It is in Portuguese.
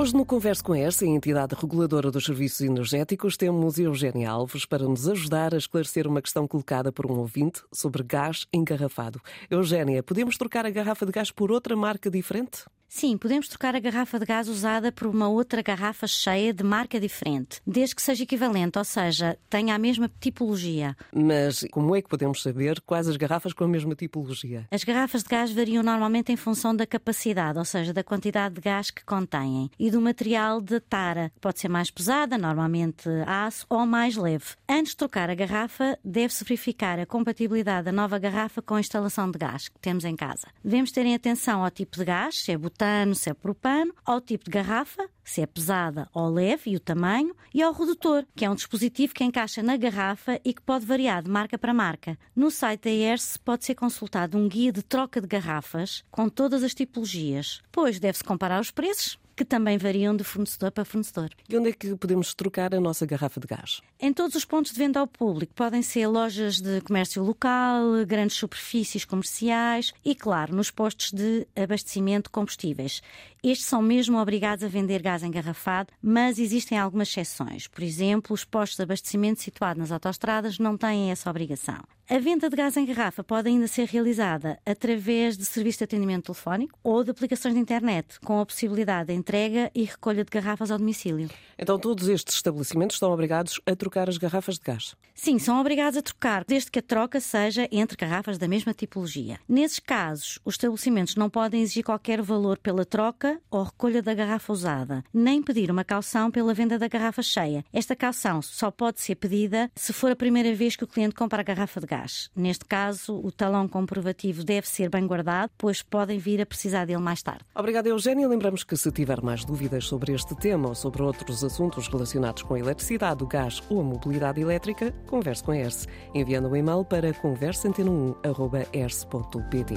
Hoje, no Converso com a ERSA, a entidade reguladora dos serviços energéticos, temos Eugénia Alves para nos ajudar a esclarecer uma questão colocada por um ouvinte sobre gás engarrafado. Eugénia, podemos trocar a garrafa de gás por outra marca diferente? Sim, podemos trocar a garrafa de gás usada por uma outra garrafa cheia de marca diferente, desde que seja equivalente, ou seja, tenha a mesma tipologia. Mas como é que podemos saber quais as garrafas com a mesma tipologia? As garrafas de gás variam normalmente em função da capacidade, ou seja, da quantidade de gás que contêm, e do material de tara. Pode ser mais pesada, normalmente aço, ou mais leve. Antes de trocar a garrafa, deve-se verificar a compatibilidade da nova garrafa com a instalação de gás que temos em casa. Devemos ter em atenção ao tipo de gás, se é butano, se é propano, ao tipo de garrafa, se é pesada ou leve e o tamanho, e ao redutor, que é um dispositivo que encaixa na garrafa e que pode variar de marca para marca. No site da ERS pode ser consultado um guia de troca de garrafas com todas as tipologias. Pois deve-se comparar os preços que também variam de fornecedor para fornecedor. E onde é que podemos trocar a nossa garrafa de gás? Em todos os pontos de venda ao público. Podem ser lojas de comércio local, grandes superfícies comerciais e, claro, nos postos de abastecimento de combustíveis. Estes são mesmo obrigados a vender gás engarrafado, mas existem algumas exceções. Por exemplo, os postos de abastecimento situados nas autoestradas não têm essa obrigação. A venda de gás em garrafa pode ainda ser realizada através de serviço de atendimento telefónico ou de aplicações de internet, com a possibilidade de entrega e recolha de garrafas ao domicílio. Então, todos estes estabelecimentos estão obrigados a trocar as garrafas de gás? Sim, são obrigados a trocar, desde que a troca seja entre garrafas da mesma tipologia. Nesses casos, os estabelecimentos não podem exigir qualquer valor pela troca ou recolha da garrafa usada, nem pedir uma calção pela venda da garrafa cheia. Esta calção só pode ser pedida se for a primeira vez que o cliente compra a garrafa de gás. Neste caso, o talão comprovativo deve ser bem guardado, pois podem vir a precisar dele mais tarde. Obrigada, Eugénia. Lembramos que se tiver mais dúvidas sobre este tema ou sobre outros assuntos relacionados com a eletricidade, o gás ou a mobilidade elétrica, converse com a ERSE, enviando um e-mail para conversaantena1.ers.pt.